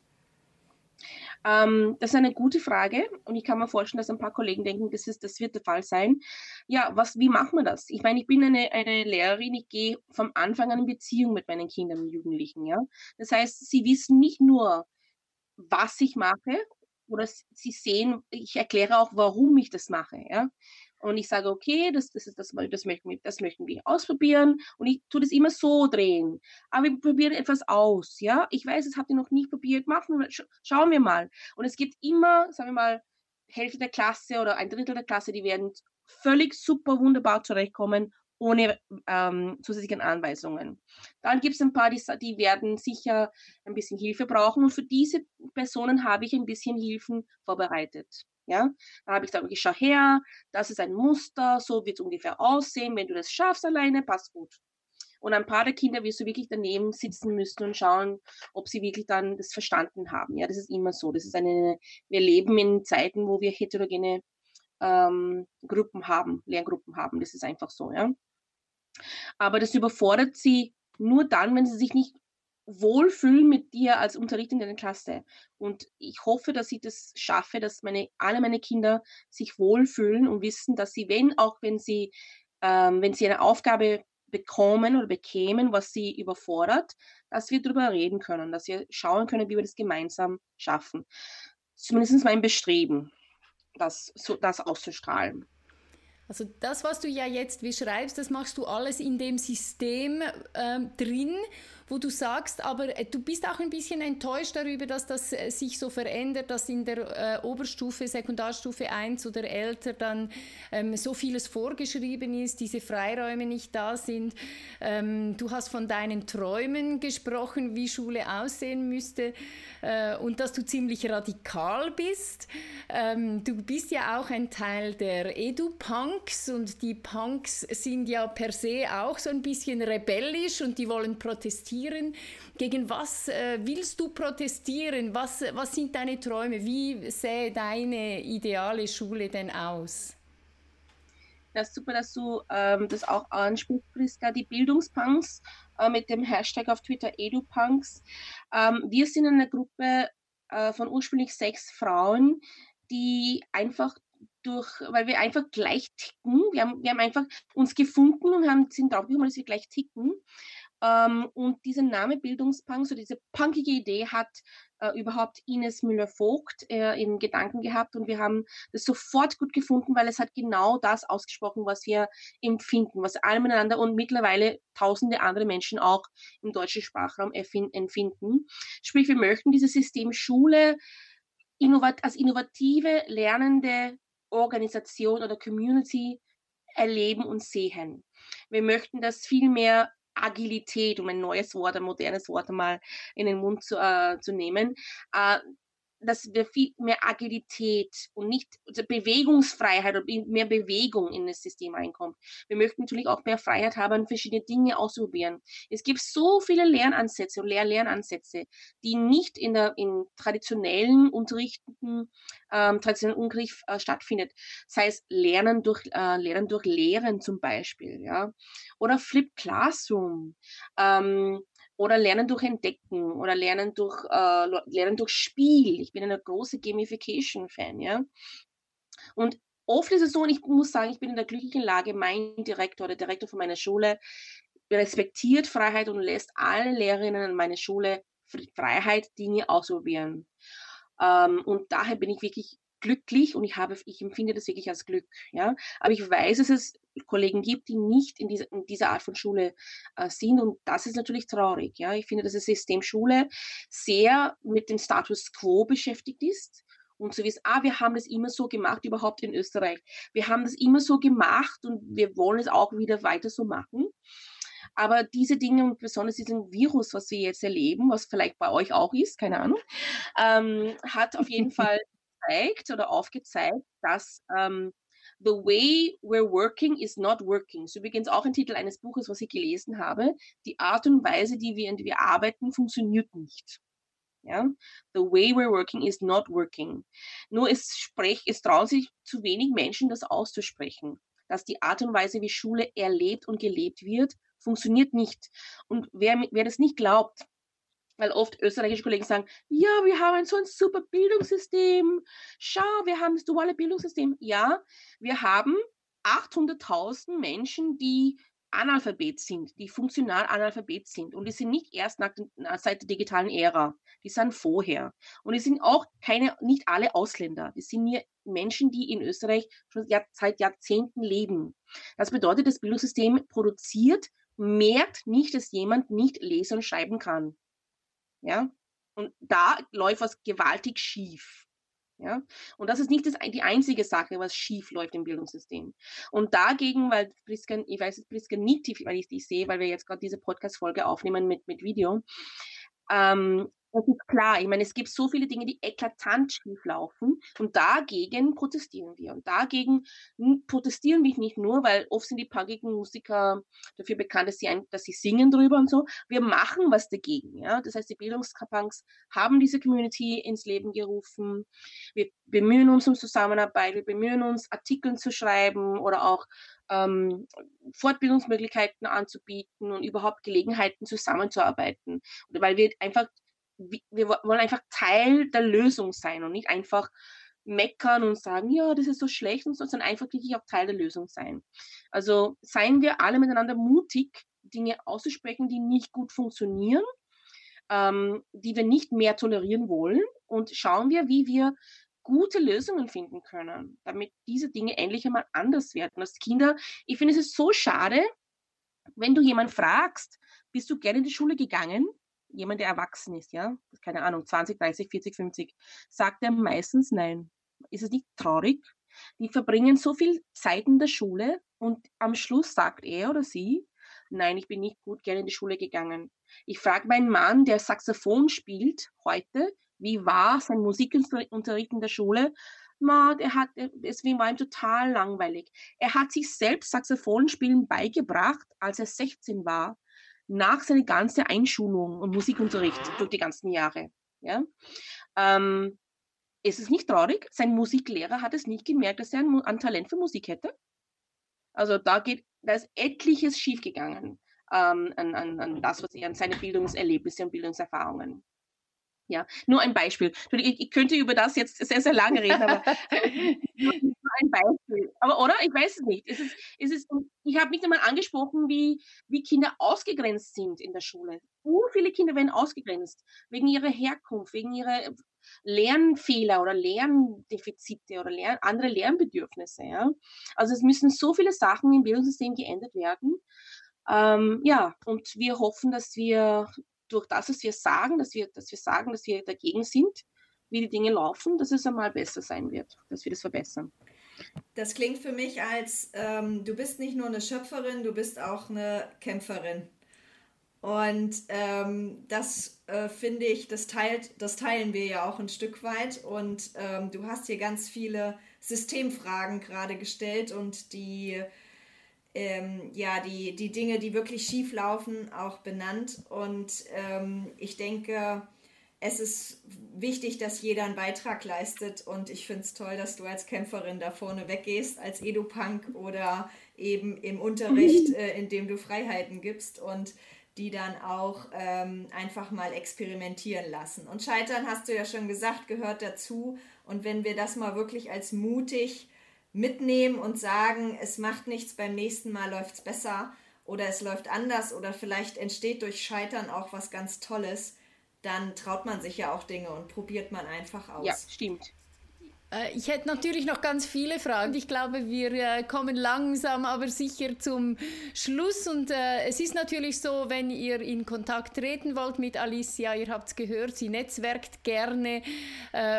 Ähm, das ist eine gute Frage und ich kann mir vorstellen, dass ein paar Kollegen denken, das, ist, das wird der Fall sein. Ja, was, wie machen wir das? Ich meine, ich bin eine, eine Lehrerin, ich gehe vom Anfang an in Beziehung mit meinen Kindern und Jugendlichen. Ja? Das heißt, sie wissen nicht nur, was ich mache, oder sie sehen, ich erkläre auch, warum ich das mache. Ja? Und ich sage, okay, das, das, ist das, das, möchten wir, das möchten wir ausprobieren und ich tue das immer so drehen. Aber wir probieren etwas aus, ja. Ich weiß, das habt ihr noch nie probiert, machen wir, schauen wir mal. Und es gibt immer, sagen wir mal, Hälfte der Klasse oder ein Drittel der Klasse, die werden völlig super wunderbar zurechtkommen ohne ähm, zusätzlichen Anweisungen. Dann gibt es ein paar, die, die werden sicher ein bisschen Hilfe brauchen und für diese Personen habe ich ein bisschen Hilfen vorbereitet. Ja, da habe ich gesagt, okay, schau her, das ist ein Muster, so wird es ungefähr aussehen. Wenn du das schaffst alleine, passt gut. Und ein paar der Kinder wirst du wirklich daneben sitzen müssen und schauen, ob sie wirklich dann das verstanden haben. Ja, das ist immer so. Das ist eine, wir leben in Zeiten, wo wir heterogene ähm, Gruppen haben, Lerngruppen haben. Das ist einfach so, ja. Aber das überfordert sie nur dann, wenn sie sich nicht wohlfühlen mit dir als Unterrichtende in der Klasse. Und ich hoffe, dass ich das schaffe, dass meine, alle meine Kinder sich wohlfühlen und wissen, dass sie, wenn, auch wenn sie, ähm, wenn sie eine Aufgabe bekommen oder bekämen, was sie überfordert, dass wir darüber reden können, dass wir schauen können, wie wir das gemeinsam schaffen. Zumindest mein Bestreben, das, so, das auszustrahlen. Also das, was du ja jetzt beschreibst, das machst du alles in dem System ähm, drin wo du sagst, aber äh, du bist auch ein bisschen enttäuscht darüber, dass das äh, sich so verändert, dass in der äh, Oberstufe, Sekundarstufe 1 oder älter dann ähm, so vieles vorgeschrieben ist, diese Freiräume nicht da sind. Ähm, du hast von deinen Träumen gesprochen, wie Schule aussehen müsste äh, und dass du ziemlich radikal bist. Ähm, du bist ja auch ein Teil der EduPunk Punks und die Punks sind ja per se auch so ein bisschen rebellisch und die wollen protestieren. Gegen was äh, willst du protestieren? Was, was sind deine Träume? Wie sähe deine ideale Schule denn aus? Das ist super, dass du ähm, das auch ansprichst, Priska, die Bildungspunks äh, mit dem Hashtag auf Twitter EduPunks. Ähm, wir sind eine Gruppe äh, von ursprünglich sechs Frauen, die einfach durch, weil wir einfach gleich ticken. Wir haben, wir haben einfach uns gefunden und haben, sind draufgekommen, dass wir gleich ticken. Ähm, und dieser Name Bildungspunk, so diese punkige Idee hat äh, überhaupt Ines Müller-Vogt äh, in Gedanken gehabt und wir haben das sofort gut gefunden, weil es hat genau das ausgesprochen, was wir empfinden, was alle miteinander und mittlerweile tausende andere Menschen auch im deutschen Sprachraum empfinden. Sprich, wir möchten dieses System Schule innovat als innovative, lernende Organisation oder Community erleben und sehen. Wir möchten das viel mehr Agilität, um ein neues Wort, ein modernes Wort mal in den Mund zu, äh, zu nehmen, äh, dass wir viel mehr Agilität und nicht also Bewegungsfreiheit oder mehr Bewegung in das System reinkommt. Wir möchten natürlich auch mehr Freiheit haben, verschiedene Dinge auszuprobieren. Es gibt so viele Lernansätze und Lehr Lernansätze, die nicht in der in traditionellen Unterrichten, ähm, traditionellen Unterricht äh, stattfindet. Sei es Lernen durch äh, Lernen durch Lehren zum Beispiel, ja, oder Flip Classroom. Ähm, oder Lernen durch Entdecken oder Lernen durch, äh, Lernen durch Spiel. Ich bin eine große Gamification-Fan, ja. Und oft ist es so, und ich muss sagen, ich bin in der glücklichen Lage, mein Direktor, der Direktor von meiner Schule, respektiert Freiheit und lässt alle Lehrerinnen an meiner Schule Freiheit, Dinge ausprobieren. Ähm, und daher bin ich wirklich glücklich und ich habe, ich empfinde das wirklich als Glück, ja. Aber ich weiß, dass es Kollegen gibt, die nicht in, diese, in dieser Art von Schule äh, sind und das ist natürlich traurig, ja. Ich finde, dass das System Schule sehr mit dem Status Quo beschäftigt ist und so wie es, ah, wir haben das immer so gemacht, überhaupt in Österreich. Wir haben das immer so gemacht und wir wollen es auch wieder weiter so machen. Aber diese Dinge und besonders diesen Virus, was wir jetzt erleben, was vielleicht bei euch auch ist, keine Ahnung, ähm, hat auf jeden Fall gezeigt oder aufgezeigt, dass ähm, The way we're working is not working. So übrigens auch ein Titel eines Buches, was ich gelesen habe. Die Art und Weise, die wir, die wir arbeiten, funktioniert nicht. Ja? The way we're working is not working. Nur es, sprech, es trauen sich zu wenig Menschen, das auszusprechen. Dass die Art und Weise, wie Schule erlebt und gelebt wird, funktioniert nicht. Und wer, wer das nicht glaubt, weil oft österreichische Kollegen sagen, ja, wir haben so ein super Bildungssystem. Schau, wir haben das duale Bildungssystem. Ja, wir haben 800.000 Menschen, die Analphabet sind, die funktional Analphabet sind. Und die sind nicht erst nach, seit der digitalen Ära, die sind vorher. Und die sind auch keine, nicht alle Ausländer. Die sind hier Menschen, die in Österreich schon seit Jahrzehnten leben. Das bedeutet, das Bildungssystem produziert, merkt nicht, dass jemand nicht lesen und schreiben kann. Ja? Und da läuft was gewaltig schief. Ja? Und das ist nicht das, die einzige Sache, was schief läuft im Bildungssystem. Und dagegen, weil Prisken, ich weiß es Prisken nicht, weil ich die sehe, weil wir jetzt gerade diese Podcast-Folge aufnehmen mit, mit Video, ähm, das ist klar. Ich meine, es gibt so viele Dinge, die eklatant schief laufen und dagegen protestieren wir. Und dagegen protestieren wir nicht nur, weil oft sind die punkigen Musiker dafür bekannt, dass sie, ein, dass sie singen drüber und so. Wir machen was dagegen. Ja? Das heißt, die Bildungskampagnen haben diese Community ins Leben gerufen. Wir bemühen uns um Zusammenarbeit, wir bemühen uns, Artikel zu schreiben oder auch ähm, Fortbildungsmöglichkeiten anzubieten und überhaupt Gelegenheiten zusammenzuarbeiten. Weil wir einfach wir wollen einfach Teil der Lösung sein und nicht einfach meckern und sagen, ja, das ist so schlecht und so, sondern einfach wirklich auch Teil der Lösung sein. Also seien wir alle miteinander mutig, Dinge auszusprechen, die nicht gut funktionieren, ähm, die wir nicht mehr tolerieren wollen und schauen wir, wie wir gute Lösungen finden können, damit diese Dinge endlich einmal anders werden. Als Kinder, ich finde es ist so schade, wenn du jemanden fragst, bist du gerne in die Schule gegangen? Jemand, der erwachsen ist, ja, keine Ahnung, 20, 30, 40, 50, sagt er meistens nein. Ist es nicht traurig? Die verbringen so viel Zeit in der Schule und am Schluss sagt er oder sie, nein, ich bin nicht gut gerne in die Schule gegangen. Ich frage meinen Mann, der Saxophon spielt heute, wie war sein Musikunterricht in der Schule? Ma, der hat, deswegen war ihm total langweilig. Er hat sich selbst Saxophonspielen beigebracht, als er 16 war, nach seiner ganzen Einschulung und Musikunterricht durch die ganzen Jahre. Ja? Ähm, es ist nicht traurig, sein Musiklehrer hat es nicht gemerkt, dass er ein, ein Talent für Musik hätte. Also da geht, da ist etliches schiefgegangen ähm, an, an, an das, was er an seine Bildungserlebnisse und Bildungserfahrungen. Ja, nur ein Beispiel. Ich, könnte über das jetzt sehr, sehr lange reden, aber nur ein Beispiel. Aber oder? Ich weiß es nicht. Es ist, es ist, ich habe nicht einmal angesprochen, wie, wie Kinder ausgegrenzt sind in der Schule. So viele Kinder werden ausgegrenzt wegen ihrer Herkunft, wegen ihrer Lernfehler oder Lerndefizite oder Lern andere Lernbedürfnisse. Ja? Also es müssen so viele Sachen im Bildungssystem geändert werden. Ähm, ja, und wir hoffen, dass wir durch das, was wir sagen, dass wir, dass wir sagen, dass wir dagegen sind, wie die Dinge laufen, dass es einmal besser sein wird, dass wir das verbessern. Das klingt für mich als, ähm, du bist nicht nur eine Schöpferin, du bist auch eine Kämpferin. Und ähm, das äh, finde ich, das, teilt, das teilen wir ja auch ein Stück weit. Und ähm, du hast hier ganz viele Systemfragen gerade gestellt und die ähm, ja, die, die Dinge, die wirklich schief laufen, auch benannt. Und ähm, ich denke, es ist wichtig, dass jeder einen Beitrag leistet. Und ich finde es toll, dass du als Kämpferin da vorne weggehst, als Edupunk oder eben im Unterricht, äh, in dem du Freiheiten gibst und die dann auch ähm, einfach mal experimentieren lassen. Und Scheitern, hast du ja schon gesagt, gehört dazu. Und wenn wir das mal wirklich als mutig mitnehmen und sagen, es macht nichts, beim nächsten Mal läuft es besser oder es läuft anders oder vielleicht entsteht durch Scheitern auch was ganz Tolles, dann traut man sich ja auch Dinge und probiert man einfach aus. Ja, stimmt. Äh, ich hätte natürlich noch ganz viele Fragen. Ich glaube, wir äh, kommen langsam, aber sicher zum Schluss. Und äh, es ist natürlich so, wenn ihr in Kontakt treten wollt mit Alicia, ihr habt es gehört, sie netzwerkt gerne.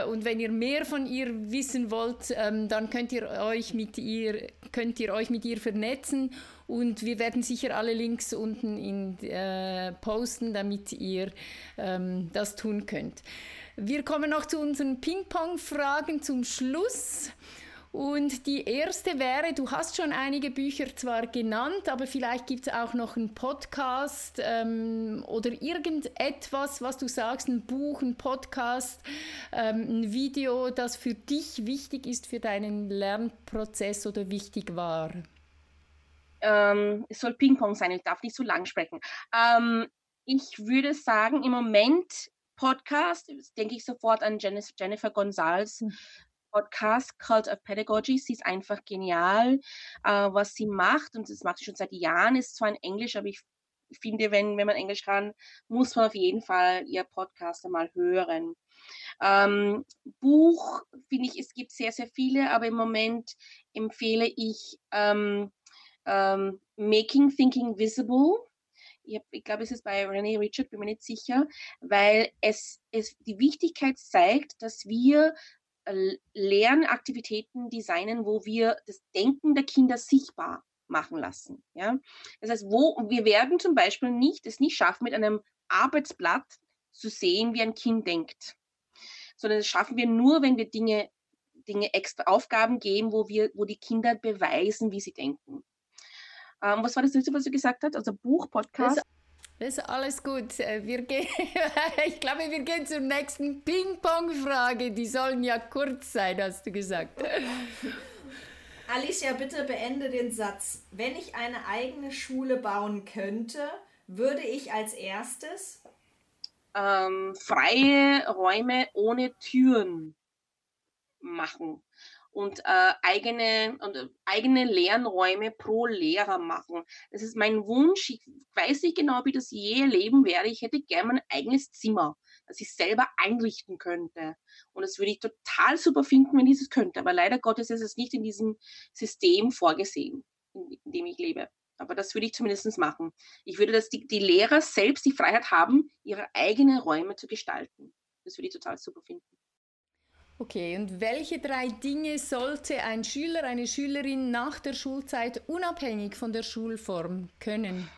Und wenn ihr mehr von ihr wissen wollt, ähm, dann könnt ihr euch mit ihr, könnt ihr euch mit ihr vernetzen. Und wir werden sicher alle Links unten in, äh, posten, damit ihr ähm, das tun könnt. Wir kommen noch zu unseren Ping-Pong-Fragen zum Schluss. Und die erste wäre, du hast schon einige Bücher zwar genannt, aber vielleicht gibt es auch noch einen Podcast ähm, oder irgendetwas, was du sagst, ein Buch, ein Podcast, ähm, ein Video, das für dich wichtig ist für deinen Lernprozess oder wichtig war. Ähm, es soll Ping-Pong sein, ich darf nicht so lang sprechen. Ähm, ich würde sagen, im Moment Podcast, denke ich sofort an Jennifer Gonzalez. Hm. Podcast Cult of Pedagogy. Sie ist einfach genial, äh, was sie macht. Und das macht sie schon seit Jahren. Ist zwar in Englisch, aber ich finde, wenn, wenn man Englisch kann, muss man auf jeden Fall ihr Podcast einmal hören. Ähm, Buch, finde ich, es gibt sehr, sehr viele, aber im Moment empfehle ich ähm, ähm, Making Thinking Visible ich, ich glaube, es ist bei René Richard, bin mir nicht sicher, weil es, es die Wichtigkeit zeigt, dass wir äh, Lernaktivitäten designen, wo wir das Denken der Kinder sichtbar machen lassen. Ja? Das heißt, wo wir werden zum Beispiel nicht es nicht schaffen, mit einem Arbeitsblatt zu sehen, wie ein Kind denkt, sondern das schaffen wir nur, wenn wir Dinge Dinge extra Aufgaben geben, wo wir, wo die Kinder beweisen, wie sie denken. Ähm, was war das letzte, was du gesagt hast? Also Buch, Podcast? Das ist alles gut. Äh, wir gehen, ich glaube, wir gehen zur nächsten Ping-Pong-Frage. Die sollen ja kurz sein, hast du gesagt. Alicia, bitte beende den Satz. Wenn ich eine eigene Schule bauen könnte, würde ich als erstes ähm, freie Räume ohne Türen machen und äh, eigene, und, äh, eigene Lernräume pro Lehrer machen. Das ist mein Wunsch. Ich weiß nicht genau, ich das je erleben werde. Ich hätte gerne mein eigenes Zimmer, das ich selber einrichten könnte. Und das würde ich total super finden, wenn ich das könnte. Aber leider Gottes ist es nicht in diesem System vorgesehen, in, in dem ich lebe. Aber das würde ich zumindest machen. Ich würde, dass die, die Lehrer selbst die Freiheit haben, ihre eigenen Räume zu gestalten. Das würde ich total super finden. Okay, und welche drei Dinge sollte ein Schüler, eine Schülerin nach der Schulzeit unabhängig von der Schulform können?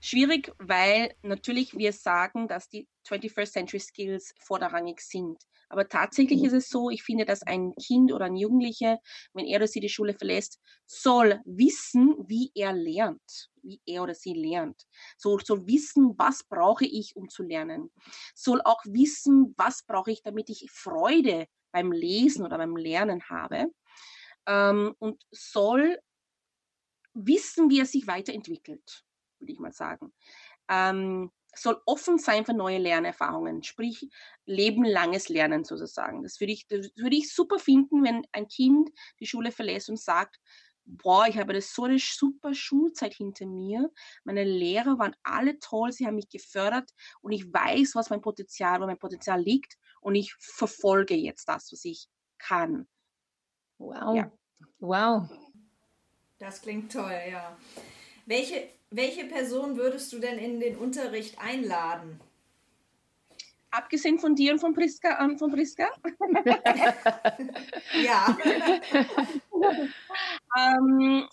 Schwierig, weil natürlich wir sagen, dass die 21st Century Skills vorderrangig sind. Aber tatsächlich ist es so, ich finde, dass ein Kind oder ein Jugendlicher, wenn er oder sie die Schule verlässt, soll wissen, wie er lernt, wie er oder sie lernt. Soll, soll wissen, was brauche ich, um zu lernen. Soll auch wissen, was brauche ich, damit ich Freude beim Lesen oder beim Lernen habe. Ähm, und soll wissen, wie er sich weiterentwickelt, würde ich mal sagen. Ähm, soll offen sein für neue Lernerfahrungen, sprich lebenlanges Lernen sozusagen. Das würde ich, das würde ich super finden, wenn ein Kind die Schule verlässt und sagt, boah, ich habe das so eine super Schulzeit hinter mir. Meine Lehrer waren alle toll, sie haben mich gefördert und ich weiß, was mein Potenzial, wo mein Potenzial liegt und ich verfolge jetzt das, was ich kann. Wow. Ja. Wow. Das klingt toll, ja. Welche, welche Person würdest du denn in den Unterricht einladen? Abgesehen von dir und von Priska. Ähm, von Priska? ja. ähm,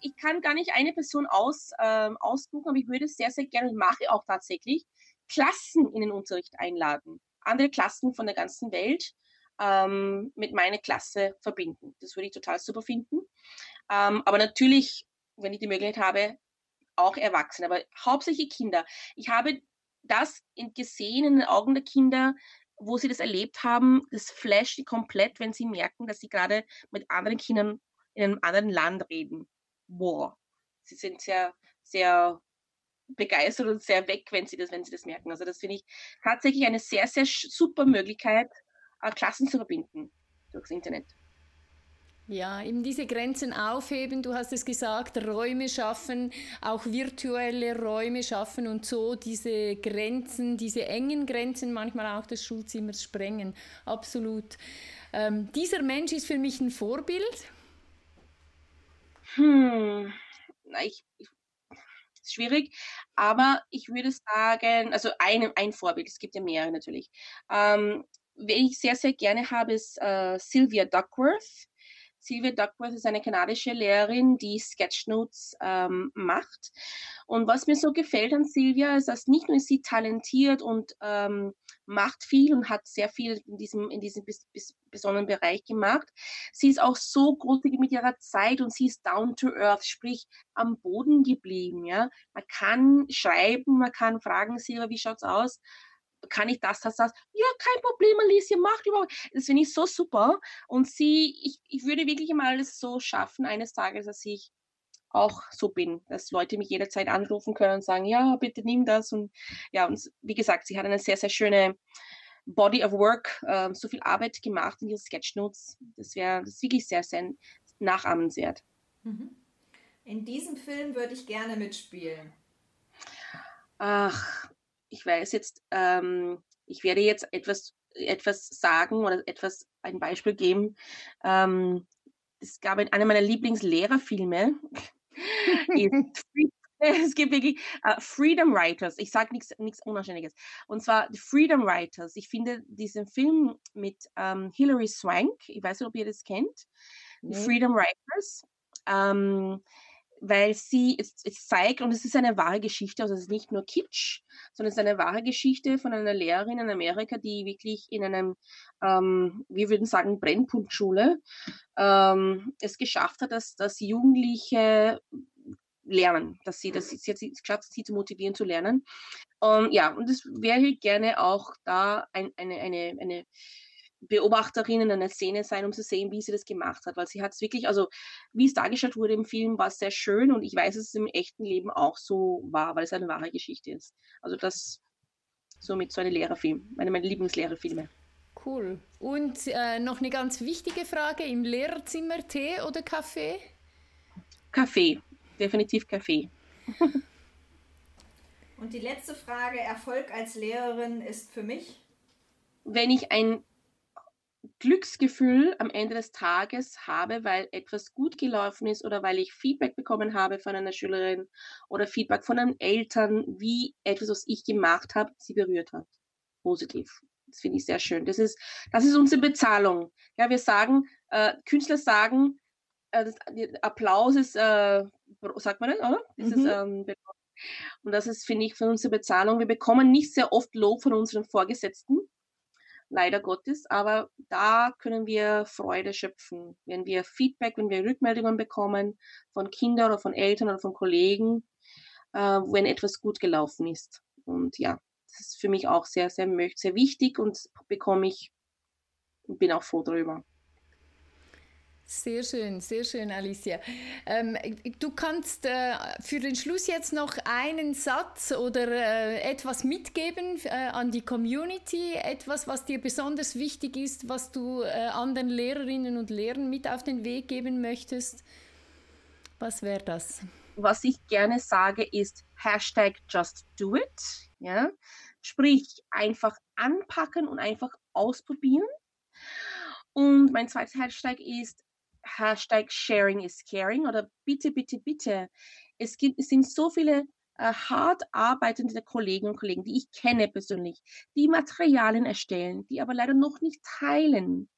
ich kann gar nicht eine Person aus, ähm, aussuchen, aber ich würde sehr, sehr gerne, und mache auch tatsächlich, Klassen in den Unterricht einladen. Andere Klassen von der ganzen Welt ähm, mit meiner Klasse verbinden. Das würde ich total super finden. Ähm, aber natürlich, wenn ich die Möglichkeit habe, auch Erwachsene, aber hauptsächlich Kinder. Ich habe das gesehen in den Augen der Kinder, wo sie das erlebt haben, das flasht sie komplett, wenn sie merken, dass sie gerade mit anderen Kindern in einem anderen Land reden. Wow. Sie sind sehr, sehr begeistert und sehr weg, wenn sie das, wenn sie das merken. Also das finde ich tatsächlich eine sehr, sehr super Möglichkeit, äh, Klassen zu verbinden durchs Internet. Ja, eben diese Grenzen aufheben, du hast es gesagt, Räume schaffen, auch virtuelle Räume schaffen und so diese Grenzen, diese engen Grenzen manchmal auch des Schulzimmers sprengen. Absolut. Ähm, dieser Mensch ist für mich ein Vorbild. Hm, na, ich, ich schwierig, aber ich würde sagen, also ein, ein Vorbild, es gibt ja mehrere natürlich. Ähm, wen ich sehr, sehr gerne habe, ist äh, Sylvia Duckworth. Sylvia Duckworth ist eine kanadische Lehrerin, die Sketchnotes ähm, macht. Und was mir so gefällt an Sylvia, ist, dass nicht nur ist sie talentiert und ähm, macht viel und hat sehr viel in diesem, in diesem bis, bis, besonderen Bereich gemacht. Sie ist auch so großzügig mit ihrer Zeit und sie ist down to earth, sprich am Boden geblieben. Ja? Man kann schreiben, man kann fragen, Silvia, wie schaut's aus? Kann ich das, das, das? Ja, kein Problem, Alicia, macht überhaupt. Das finde ich so super. Und sie, ich, ich würde wirklich mal alles so schaffen, eines Tages, dass ich auch so bin, dass Leute mich jederzeit anrufen können und sagen, ja, bitte nimm das. Und ja, und wie gesagt, sie hat eine sehr, sehr schöne Body of Work, äh, so viel Arbeit gemacht in ihren Sketchnotes. Das wäre das ist wirklich sehr, sehr nachahmenswert. Mhm. In diesem Film würde ich gerne mitspielen. Ach, ich weiß jetzt, ähm, ich werde jetzt etwas, etwas sagen oder etwas, ein Beispiel geben. Ähm, es gab einer meiner Lieblingslehrerfilme. es gibt wirklich uh, Freedom Writers. Ich sage nichts Unanständiges. Und zwar Freedom Writers. Ich finde diesen Film mit ähm, Hilary Swank, ich weiß nicht, ob ihr das kennt, nee. Freedom Writers. Ähm, weil sie es, es, zeigt, und es ist eine wahre Geschichte, also es ist nicht nur Kitsch, sondern es ist eine wahre Geschichte von einer Lehrerin in Amerika, die wirklich in einem, ähm, wir würden sagen, Brennpunktschule ähm, es geschafft hat, dass, dass Jugendliche lernen, dass sie, dass sie, hat es geschafft, sie zu motivieren zu lernen. Um, ja, und es wäre gerne auch da ein, eine, eine, eine Beobachterin in einer Szene sein, um zu sehen, wie sie das gemacht hat, weil sie hat es wirklich, also wie es dargestellt wurde im Film, war sehr schön und ich weiß, dass es im echten Leben auch so war, weil es eine wahre Geschichte ist. Also das somit so eine Lehrerfilm, eine meiner Lieblingslehrerfilme. Cool. Und äh, noch eine ganz wichtige Frage: Im Lehrerzimmer Tee oder Kaffee? Kaffee, definitiv Kaffee. Und die letzte Frage: Erfolg als Lehrerin ist für mich? Wenn ich ein Glücksgefühl am Ende des Tages habe, weil etwas gut gelaufen ist oder weil ich Feedback bekommen habe von einer Schülerin oder Feedback von einem Eltern, wie etwas, was ich gemacht habe, sie berührt hat. Positiv. Das finde ich sehr schön. Das ist, das ist unsere Bezahlung. Ja, wir sagen, äh, Künstler sagen, äh, das, Applaus ist, äh, sagt man das, oder? Das mhm. ist, ähm, und das ist, finde ich, für unsere Bezahlung. Wir bekommen nicht sehr oft Lob von unseren Vorgesetzten leider Gottes. Aber da können wir Freude schöpfen, wenn wir Feedback, wenn wir Rückmeldungen bekommen von Kindern oder von Eltern oder von Kollegen, äh, wenn etwas gut gelaufen ist. Und ja, das ist für mich auch sehr, sehr, sehr wichtig und bekomme ich und bin auch froh darüber. Sehr schön, sehr schön, Alicia. Ähm, du kannst äh, für den Schluss jetzt noch einen Satz oder äh, etwas mitgeben äh, an die Community, etwas, was dir besonders wichtig ist, was du äh, anderen Lehrerinnen und Lehrern mit auf den Weg geben möchtest. Was wäre das? Was ich gerne sage, ist Hashtag Just Do It. Ja? Sprich, einfach anpacken und einfach ausprobieren. Und mein zweiter Hashtag ist Hashtag Sharing is Caring oder bitte, bitte, bitte. Es, gibt, es sind so viele äh, hart arbeitende Kollegen und Kollegen, die ich kenne persönlich, die Materialien erstellen, die aber leider noch nicht teilen.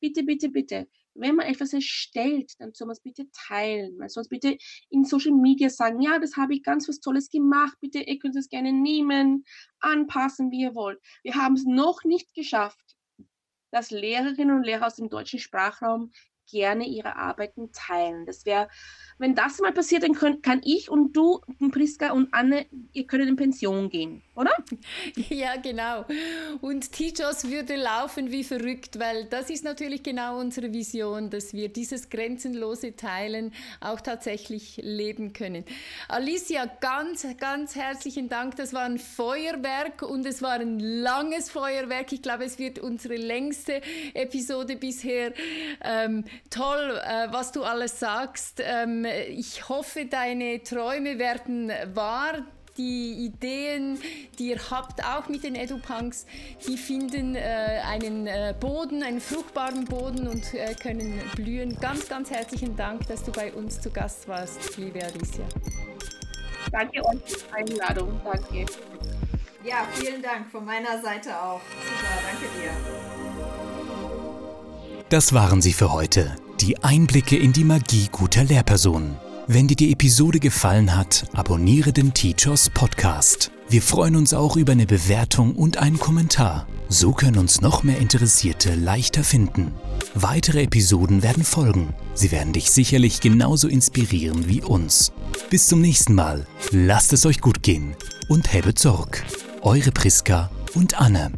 Bitte, bitte, bitte. Wenn man etwas erstellt, dann soll man es bitte teilen. Man soll es bitte in Social Media sagen, ja, das habe ich ganz was Tolles gemacht. Bitte, ihr könnt es gerne nehmen, anpassen, wie ihr wollt. Wir haben es noch nicht geschafft, dass Lehrerinnen und Lehrer aus dem deutschen Sprachraum gerne ihre Arbeiten teilen. Das wäre, wenn das mal passiert, dann könnt, kann ich und du, Priska und Anne, ihr könnt in Pension gehen, oder? Ja, genau. Und Teachers würde laufen wie verrückt, weil das ist natürlich genau unsere Vision, dass wir dieses grenzenlose Teilen auch tatsächlich leben können. Alicia, ganz, ganz herzlichen Dank. Das war ein Feuerwerk und es war ein langes Feuerwerk. Ich glaube, es wird unsere längste Episode bisher. Ähm, toll, äh, was du alles sagst. Ähm, ich hoffe, deine Träume werden wahr die Ideen, die ihr habt, auch mit den EduPunks, die finden äh, einen äh, Boden, einen fruchtbaren Boden und äh, können blühen. Ganz, ganz herzlichen Dank, dass du bei uns zu Gast warst, liebe Alicia. Danke euch für die Einladung. Danke. Ja, vielen Dank von meiner Seite auch. Super, danke dir. Das waren sie für heute. Die Einblicke in die Magie guter Lehrpersonen. Wenn dir die Episode gefallen hat, abonniere den Teachers Podcast. Wir freuen uns auch über eine Bewertung und einen Kommentar. So können uns noch mehr Interessierte leichter finden. Weitere Episoden werden folgen. Sie werden dich sicherlich genauso inspirieren wie uns. Bis zum nächsten Mal. Lasst es euch gut gehen und habe Sorg. Eure Priska und Anne.